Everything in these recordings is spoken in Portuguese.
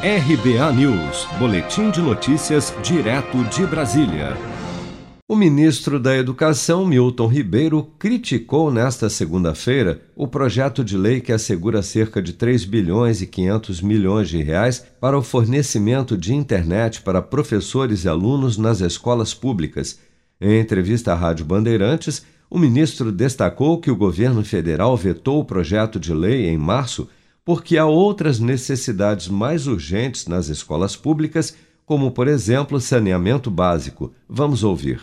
RBA News, Boletim de Notícias, direto de Brasília. O ministro da Educação, Milton Ribeiro, criticou nesta segunda-feira o projeto de lei que assegura cerca de 3 bilhões e 500 milhões de reais para o fornecimento de internet para professores e alunos nas escolas públicas. Em entrevista à Rádio Bandeirantes, o ministro destacou que o governo federal vetou o projeto de lei em março porque há outras necessidades mais urgentes nas escolas públicas, como, por exemplo, saneamento básico. Vamos ouvir.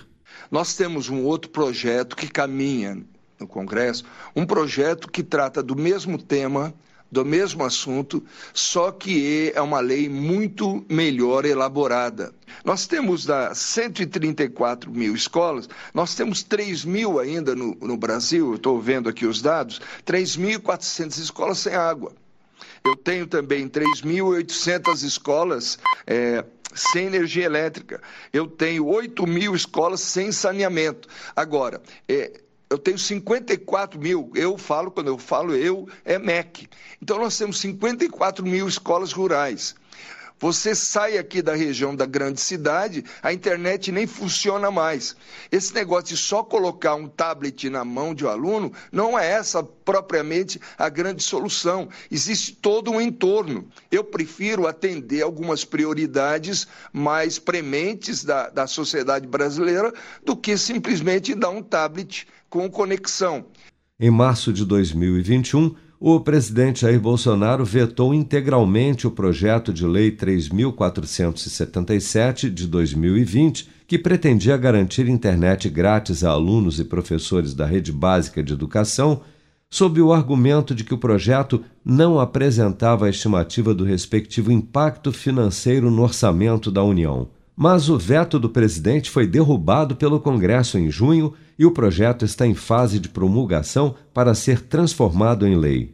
Nós temos um outro projeto que caminha no Congresso, um projeto que trata do mesmo tema, do mesmo assunto, só que é uma lei muito melhor elaborada. Nós temos das 134 mil escolas, nós temos 3 mil ainda no, no Brasil, estou vendo aqui os dados, 3.400 escolas sem água. Eu tenho também 3.800 escolas é, sem energia elétrica. Eu tenho 8 mil escolas sem saneamento. Agora, é, eu tenho 54 mil, eu falo, quando eu falo eu, é MEC. Então nós temos 54 mil escolas rurais. Você sai aqui da região da grande cidade, a internet nem funciona mais. Esse negócio de só colocar um tablet na mão de um aluno não é essa propriamente a grande solução. Existe todo um entorno. Eu prefiro atender algumas prioridades mais prementes da, da sociedade brasileira do que simplesmente dar um tablet com conexão. Em março de 2021, o presidente Jair Bolsonaro vetou integralmente o projeto de lei 3477 de 2020, que pretendia garantir internet grátis a alunos e professores da rede básica de educação, sob o argumento de que o projeto não apresentava a estimativa do respectivo impacto financeiro no orçamento da União. Mas o veto do presidente foi derrubado pelo Congresso em junho e o projeto está em fase de promulgação para ser transformado em lei.